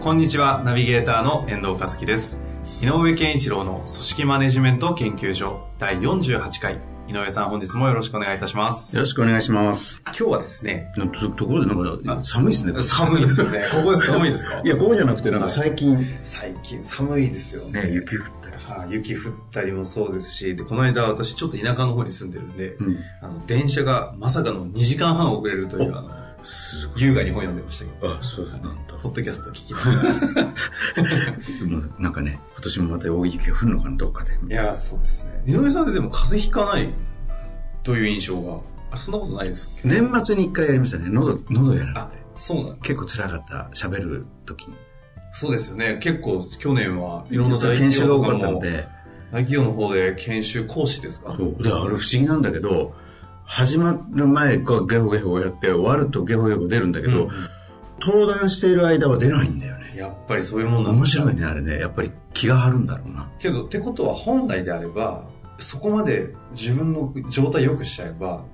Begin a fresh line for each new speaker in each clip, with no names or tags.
こんにちは、ナビゲーターの遠藤和樹です。井上健一郎の組織マネジメント研究所第48回。井上さん、本日もよろしくお願いいたします。
よろしくお願いします。
今日はですね、
なとところでなんか寒いですね。
寒いですね。ここですか？寒いですか？
いや、ここじゃなくてなんか最近、
最近寒いですよね。
ね、雪降ったり。
あ雪降ったりもそうですし、で、この間私ちょっと田舎の方に住んでるんで、
うん。
あの、電車がまさかの2時間半遅れるという。優雅に本読んでましたけど、
あ、そうなんだ。
ポッドキャスト聞きながら。
なんかね、今年もまた大雪が降るのかな、どっかで。
いやー、そうですね。井上さんってでも風邪ひかないという印象が、あそんなことないです
年末に一回やりましたね。喉、喉やられ
あ
て。、
そうなん
結構辛かった、喋る時に。
そうですよね。結構去年はいろんな
研修が多かったので、
大企業の方で研修講師ですか？
そう。で、あれ不思議なんだけど、始まる前、こうゲホゲホやって、終わるとゲホゲホ出るんだけど、
うん
登壇している間は出ないんだよね。
やっぱりそういうもんなん
面白いね、あれね。やっぱり気が張るんだろうな。
けど、ってことは本来であれば、そこまで自分の状態良くしちゃえば、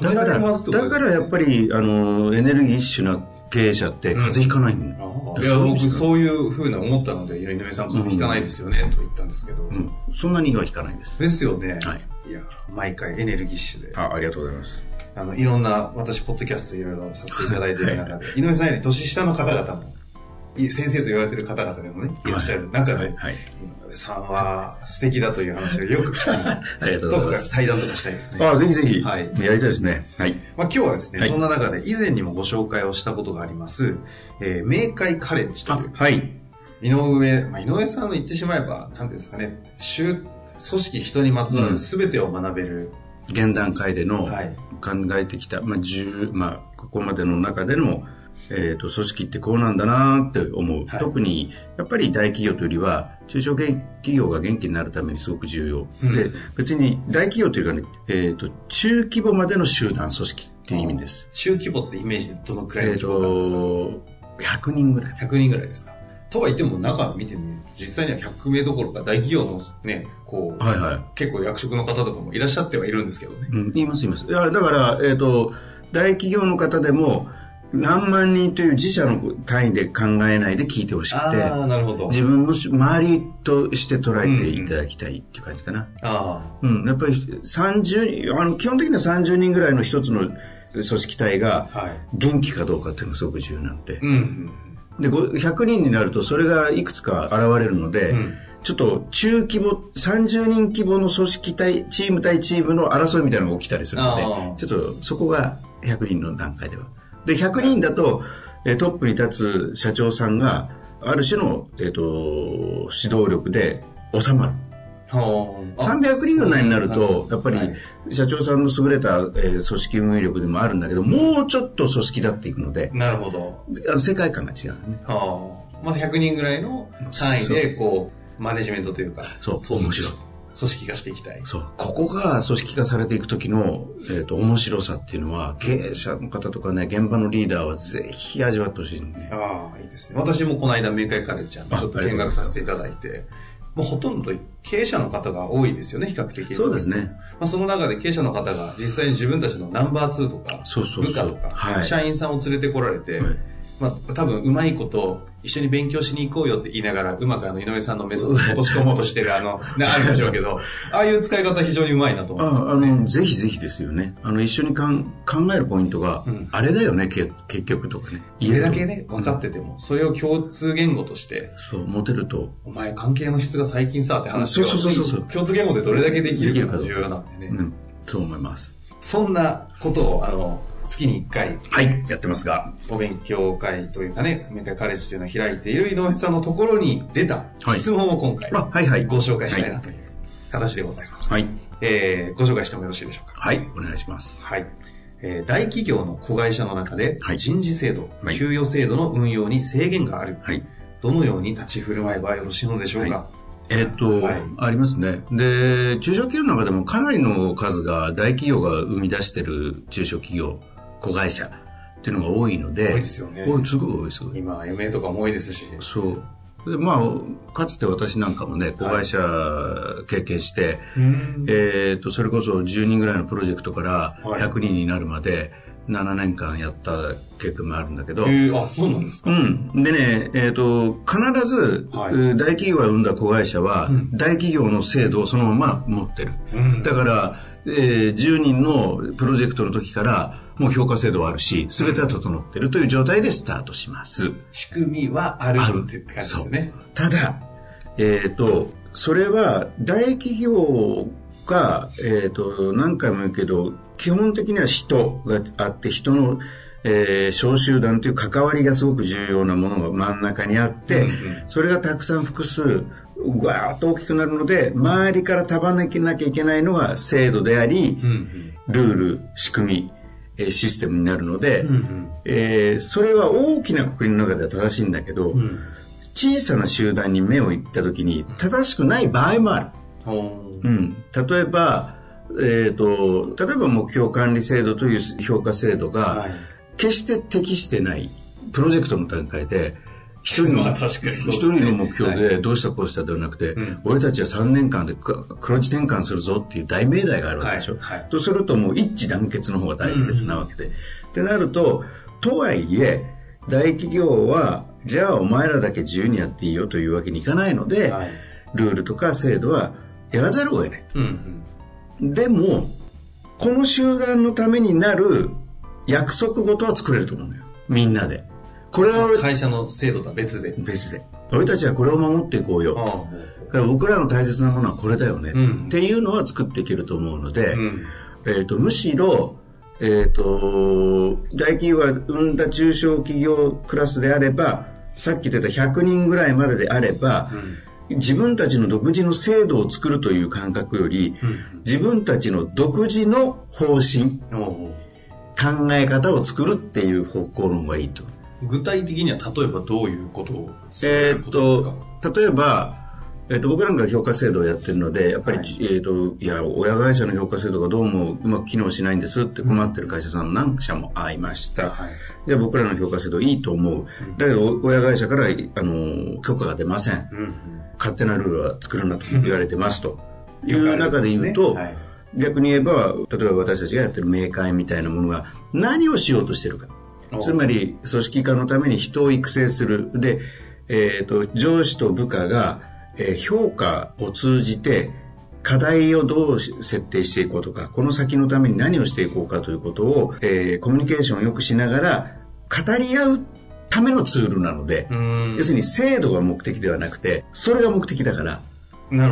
だからだからやっぱり、あの、エネルギッシュな経営者って風邪ひかないんだよ。
あーいや、僕
そう
いうふうに思ったので、井上さん風邪ひかないですよね、と言ったんですけど。
うん。そんなにはひかないです。
ですよね。
はい。
いや、毎回エネルギッシュで。
あ、ありがとうございます。
あの、いろんな、私、ポッドキャストいろいろさせていただいている中で、井上さんより年下の方々も、い先生と言われている方々でもね、いらっしゃる中で、
はい。
さんは素敵だという話をよく聞き、
ありがとうございます。
対談とかしたいですね。
あ、ぜひぜひ。
はい
やりたいですね。はい。
まあ、今日はですね、
はい
そんな中で以前にもご紹介をしたことがあります、えー明快カレッジと
あ
いう、、
はい。
井上、まあ、井上さんの言ってしまえば、なんていうんですかね、集組織人にまつわる全てを学べる、
現段階での
はい
考えてきた、まあ、10、まあ、ここまでの中での、えっ、と、組織ってこうなんだなって思う。
はい
特に、やっぱり大企業というよりは、中小企業が元気になるためにすごく重要。
うん
で、別に大企業というかね、えっ、と、中規模までの集団組織っていう意味です。
中規模ってイメージどのくらいの規模ですか、
と、100人ぐらい。
100人ぐらいですか？とは言っても中見てみると、実際には100名どころか大企業のね、こう、
はいはい。
結構役職の方とかもいらっしゃってはいるんですけどね。
うん、言います言います。いや、だから、えっ、と、大企業の方でも、何万人という自社の単位で考えないで聞いてほしくて、
なるほど。
自分の周りとして捉えていただきたいっていう感じかな。
あ
うん、やっぱり30、あの、基本的には30人ぐらいの一つの組織体が。元気かどうかっていうのがすごく重要なので。
うんうん。
で、ご100人になるとそれがいくつか現れるので、
うん
ちょっと中規模、30人規模の組織体、チーム対チームの争いみたいなのが起きたりするので、ちょっとそこが100人の段階では。で、100人だと、えートップに立つ社長さんが、ある種の、えっ、と、指導力で収まる。
はあ
300人ぐらいになると、やっぱり
はい
社長さんの優れた、えー組織運営力でもあるんだけど、もうちょっと組織だっていくので、
なるほど。
あの世界観が違うね。
はあ。まず100人ぐらいの単位で、こう、マネジメントというか、
そう
統
面白い
組織化していきたい。
そう。ここが組織化されていく時の、えっ、と、面白さっていうのは、経営者の方とかね、現場のリーダーはぜひ味わってほしいね。
ああ、いいですね。私もこの間、明快カレッジちゃんち
あ
ょっと見学させていただいて、もうほとんど経営者の方が多いですよね、比較的。
そうです。ね。
まあ、その中で経営者の方が実際に自分たちのナンバー2とか、
そうそうそう
部下とか、
はい
社員さんを連れてこられて、
はい
まあ、多分うまいこと一緒に勉強しに行こうよって言いながら、うまくあの井上さんのメソッドを落とし込もうとしてるあの、ね、あるんでしょうけど、ああいう使い方非常にうまいなと思
あ
う。
あの、ぜひぜひですよね。あの、一緒にかん考えるポイントが、
うん
あれだよね、け結局とかね。
これだけね、分かってても、それを共通言語として、
そう、持てると。
お前関係の質が最近さって話を
そうそうそうそう
共通言語でどれだけできるかが重要なんでね。
うん、そう思います。
そんなことを、あの、月に1回、
はい、やってますが。
お勉強会というかね、明快カレッジというのを開いている井上さんのところに出た
はい
質問を今回
あ、はいはい。
ご紹介したいなという形でございます。
はい。
えー、ご紹介してもよろしいでしょうか？
はい、お願いします。
はい。えー大企業の子会社の中で
はい
人事制度、
はい
給与制度の運用に制限がある。
はい。
どのように立ち振る舞えばよろしいのでしょうか？
えっと、
はい
ありますね。で、中小企業の中でもかなりの数が大企業が生み出してる中小企業、子会社っていうのが多いので、
多いですよね
すごい多いです。
今、MA とかも多いですし。
そう。でまあ、かつて私なんかもね、子会社経験して、
うん
えっと、それこそ10人ぐらいのプロジェクトから
はい
100人になるまで7年間やった経験もあるんだけど、
えー、あ、そうなんですか。
うん。でね、えっ、と、必ず、
はい
うん大企業が生んだ子会社は、
うん
大企業の制度をそのまま持ってる。
うん
だから、えー10人のプロジェクトの時から、もう評価制度はあるし、すべては整ってるという状態でスタートします。
仕組みはあるって感じですね。
ただ、えっ、と、それは大企業が、えっ、と、何回も言うけど、基本的には人があって、人の、えー小集団という関わりがすごく重要なものが真ん中にあって、
うんうん
それがたくさん複数、ぐわーっと大きくなるので、周りから束ねなきゃいけないのが制度であり、
うんうん
ルール、仕組み、えーシステムになるので、
うんうん。
えーそれは大きな国の中では正しいんだけど、
うん。
小さな集団に目をいった時に正しくない場合もある。うん、例えば、えー、と例えば目標管理制度という評価制度が
はい。
決して適してないプロジェクトの段階で一人の
まあ確かにね。
一人の目標
は
でどうしたこうしたではなくて、
うん。
俺たちは3年間でく黒字転換するぞっていう大命題があるわけでしょ、
はいはい。
とするともう一致団結の方が大切なわけで、ってなるととはいえ大企業はじゃあお前らだけ自由にやっていいよというわけにいかないので、
はい。
ルールとか制度はやらざるを得ない。
うんうん。
でも、この集団のためになる約束事は作れると思うのよ。みんなで。これは俺
会社の制度とは別で。
別で。俺たちはこれを守っていこうよ。
あ
だから僕らの大切なものはこれだよね。
うん
っていうのは作っていけると思うので、
あうん
えー、とむしろ、えー、と大企業が生んだ中小企業クラスであればさっき言ってた100人ぐらいまでであれば、自分たちの独自の制度を作るという感覚より、
うん
自分たちの独自の方針考え方を作るっていう方向の方がいいと。
ー具体的には例えばどういうことをす
えーっ
とですか？
と例えば、えーっと僕なんか評価制度をやってるのでやっぱり、
はい。
えーっといや親会社の評価制度がどうもうまく機能しないんですって困ってる会社さん何社も会いました、
はい。
で僕らの評価制度いいと思う、だけど親会社からあの許可が出ません。
うんうん。
勝手なルールは作るなと言われてますと。いう中で言うと、
ねはい。
逆に言えば例えば私たちがやってる明快みたいなものが何をしようとしてるか。
お
つまり組織化のために人を育成する。で、えー、と上司と部下が、えー評価を通じて課題をどう設定していこうとかこの先のために何をしていこうかということを、えーコミュニケーションをよくしながら語り合うためのツールなので、
うん。
要するに制度が目的ではなくてそれが目的だから。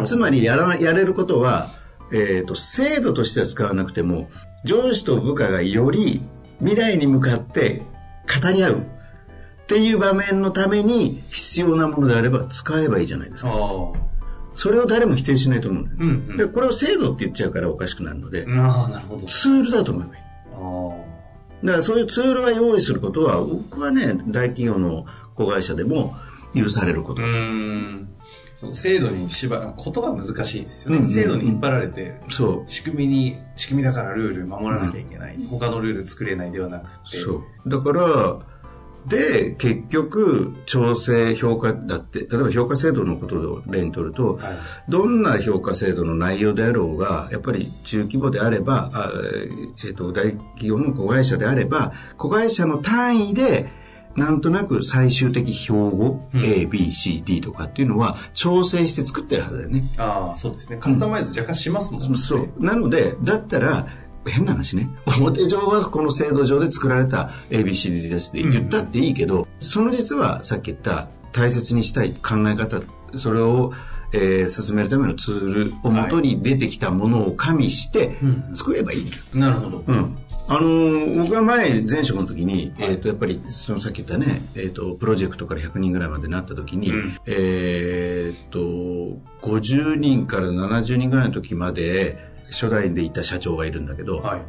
つまりやらなやれることは、えー、と制度としては使わなくても上司と部下がより未来に向かって語り合う。っていう場面のために必要なものであれば使えばいいじゃないですか。それを誰も否定しないと思う
うんうん。
でこれを制度って言っちゃうからおかしくなるので、
ああなるほど。
ツールだと思えばいい。
あ
だからそういうツールは用意することは僕はね大企業の子会社でも許されること。
あう、んその制度に縛る言葉難しいですよね、
うんうんうん。
制度に引っ張られて
そう。
仕組みに仕組みだからルール守らなきゃいけない、他のルール作れないではなくて。
そう。だから、で、結局、調整評価だって、例えば評価制度のことを例にとると、
はい。
どんな評価制度の内容であろうが、やっぱり中規模であれば、あえっ、と、大企業の子会社であれば、子会社の単位で、なんとなく最終的標語、
うん
A、B、C、D とかっていうのは調整して作ってるはずだよね。
ああそうですねカスタマイズ若干しますもんね、
そう。なので、だったら、変な話ね。表上はこの制度上で作られた ABCD ですって言ったっていいけど、その実はさっき言った大切にしたい考え方、それを、えー進めるためのツールをもとに出てきたものを加味して
うん
作ればいいんだよ。
なるほど、
うん。あのー僕が前、前職の時に、えっ、と、やっぱり、そのさっき言ったね、えっ、と、プロジェクトから100人ぐらいまでなった時に、
うん
えっ、と、50人から70人ぐらいの時まで、初代でいた社長がいるんだけど、
はい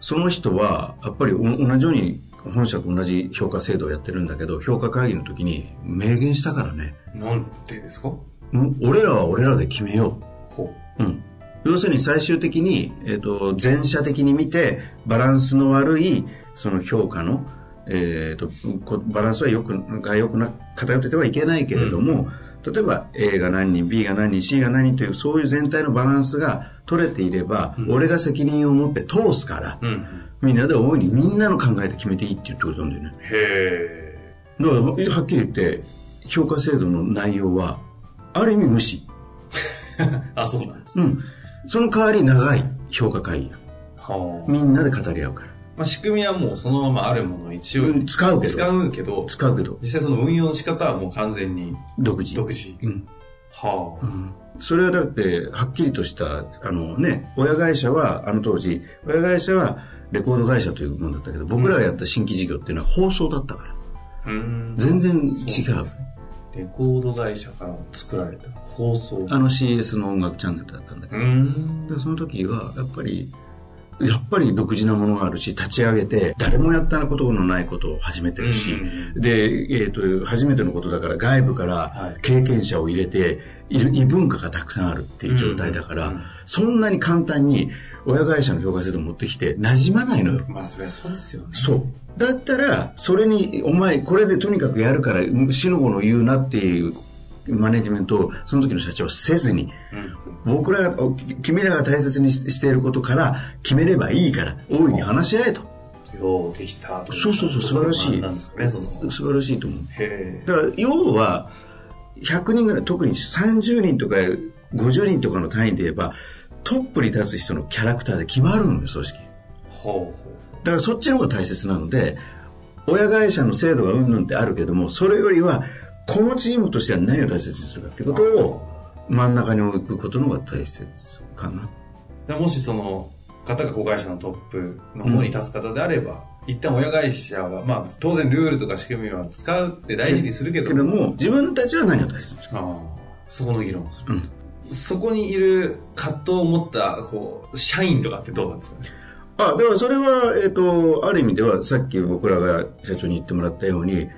その人は、やっぱりお同じように、本社と同じ評価制度をやってるんだけど、評価会議の時に明言したからね。
なんてですか？
うん俺らは俺らで決めよ
ほ
う。うん。要するに最終的に、えっ、と、全社的に見て、バランスの悪い、その評価の、えっ、と、こバランスはよく、が良くな、偏っててはいけないけれども、例えば A が何人、B が何人、C が何人という、そういう全体のバランスが取れていれば、俺が責任を持って通すから、
う。うん。
みんなで大いにみんなの考えで決めていいって言ってくれたんだよね。
へ
だから、はっきり言って、評価制度の内容は、ある意味無視。
え。あ、そうなんです。
うん。その代わり長い評価会議が。
はあ。
みんなで語り合うから。
まあ、仕組みはもうそのままあるものを一応
うん使うけど
使うけど、
使うけど、
実際その運用の仕方はもう完全に
独自。
独自。
うん。
はあ。
それはだって、はっきりとした、あのね、親会社は、あの当時、親会社はレコード会社というものだったけど、僕らがやった新規事業っていうのは放送だったから。
うん。
全然違う
そう。ねレコード会社から作られた放送。
あの CS の音楽チャンネルだったんだけど。その時は、やっぱり、やっぱり独自なものがあるし、立ち上げて、誰もやったことのないことを始めてるし、
うん
で、えっ、と、初めてのことだから外部から
はい。
経験者を入れて、いる異文化がたくさんあるっていう状態だから、
うんうん。
そんなに簡単に親会社の評価制度を持ってきて馴染まないのよ。
まあ、そりゃそうですよね。
そう。だったら、それに、お前、これでとにかくやるから、死の子の言うなっていうマネジメントを、その時の社長はせずに、
うん。
僕らが、お君らが大切にししていることから決めればいいから、大いに話し合えと。
ようできたとい
そうそうそう素晴らしい
なんですかね、その。
素晴らしいと思う。
へ
だから、要は、100人ぐらい、特に30人とか50人とかの単位で言えば、トップに立つ人のキャラクターで決まるのよ、組織。
ほう
だからそっちの方が大切なので、親会社の制度がうんぬんってあるけども、それよりは、このチームとしては何を大切にするかっていうことを真ん中に置くことの方が大切かな。
でもしその方が子会社のトップの方に立つ方であれば、一旦親会社は、まあ当然ルールとか仕組みは使うって大事にするけど、
も、自分たちは何を大切にする
ああそこの議論をする。
うん
そこにいる葛藤を持った、こう、社員とかってどうなんですかね？
あ、だからそれは、えっ、と、ある意味では、さっき僕らが社長に言ってもらったように、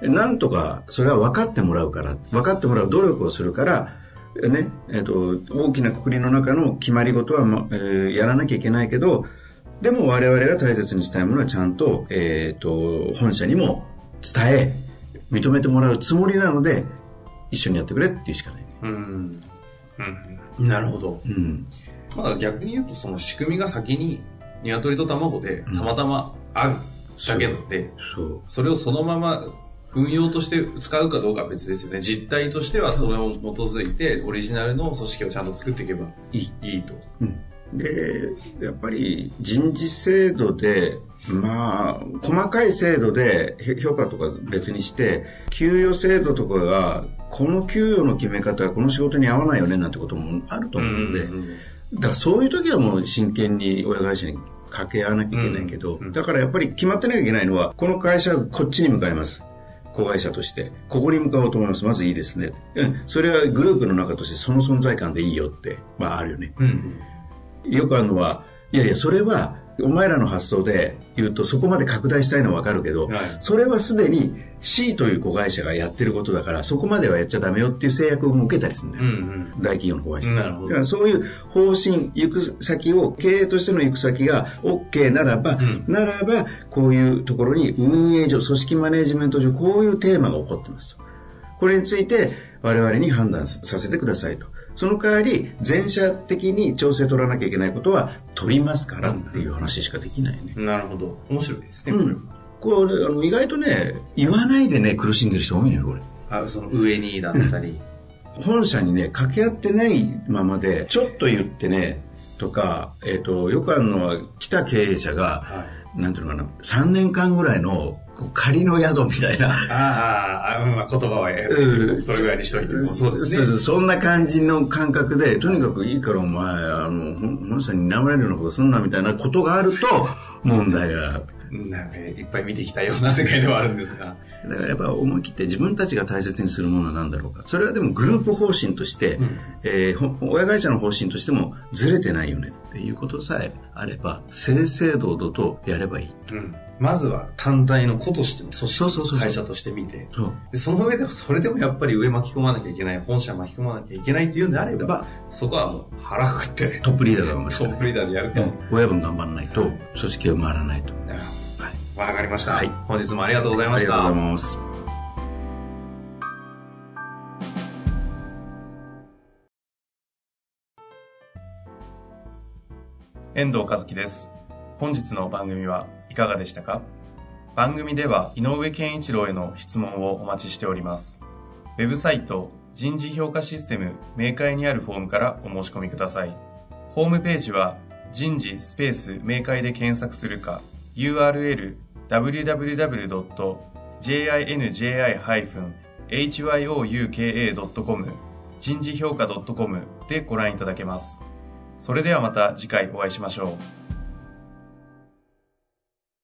なんとか、それは分かってもらうから、分かってもらう努力をするから、ね、えっ、と、大きなくくりの中の決まり事は、まえーやらなきゃいけないけど、でも我々が大切にしたいものはちゃんと、えっ、と、本社にも伝え、認めてもらうつもりなので、一緒にやってくれっていうしかないね。
うん。うん。なるほど。
うん。
まあ逆に言うと、その仕組みが先に鶏と卵でたまたまあるだけなので、
そう。
それをそのまま運用として使うかどうかは別ですよね。実態としてはそれを基づいて、オリジナルの組織をちゃんと作っていけば
いい。
いいと。
うんで、やっぱり人事制度で、まあ、細かい制度でへ評価とか別にして、給与制度とかが、この給与の決め方はこの仕事に合わないよねなんてこともあると思うので、だからそういう時はもう真剣に親会社に掛け合わなきゃいけないけど、
うんうん
だからやっぱり決まってなきゃいけないのは、この会社はこっちに向かいます。子会社として、ここに向かおうと思います。まずいいですね。うん。それはグループの中としてその存在感でいいよって、まああるよね。
うん。
よくあるのは、いやいや、それは、お前らの発想で言うと、そこまで拡大したいのはわかるけど、
はい
それはすでに C という子会社がやってることだから、そこまではやっちゃダメよっていう制約を受けたりするんだよ。
うんうん。
大企業の子会社。
なるほど
だからそういう方針、行く先を、経営としての行く先が OK ならば、
ん
ならば、こういうところに運営上、組織マネジメント上、こういうテーマが起こってますと。これについて、我々に判断させてくださいと。その代わり、全社的に調整取らなきゃいけないことは取りますからっていう話しかできないね。
なるほど。面白いですね、
うん。これ、あの意外とね、言わないでね、苦しんでる人多いのよ、これ。
あその上にだったり。
本社にね、掛け合ってないままで、ちょっと言ってね、とか、えっ、と、よくあるのは、来た経営者が、
は
なんていうのかな、3年間ぐらいの仮の宿みたいな、
ああ、まあ言葉は、
うん
それぐらいにしといてもそうですね。
そうそうそんな感じの感覚で、とにかくいいからお前、あの、本本社に睨まれるようなことすんなみたいなことがあると、問題が
なんかいっぱい見てきたような世界ではあるんですが。
だからやっぱ思い切って自分たちが大切にするものは何だろうか。それはでもグループ方針として、
うん
えーほ親会社の方針としてもずれてないよねっていうことさえあれば、正々堂々とやればいい。
うんまずは単体の子として、組織
そうそうそうそう
会社として見て。でその上で、それでもやっぱり上巻き込まなきゃいけない、本社巻き込まなきゃいけないっていうんであれば、そこはもう腹くくって、
トップリーダーが頑張る
トップリーダーでやると。
うん親分頑張らないと組織は回らないと。
わかりました、
はい
本日もありがとうございました。
ありがとうございます。
遠藤和樹です。本日の番組はいかがでしたか？番組では井上健一郎への質問をお待ちしております。ウェブサイト人事評価システム明快にあるフォームからお申し込みください。ホームページは人事スペース明快で検索するか URL www.jinji-hyouka.com 人事評価 .com でご覧いただけます。それではまた次回お会いしましょう。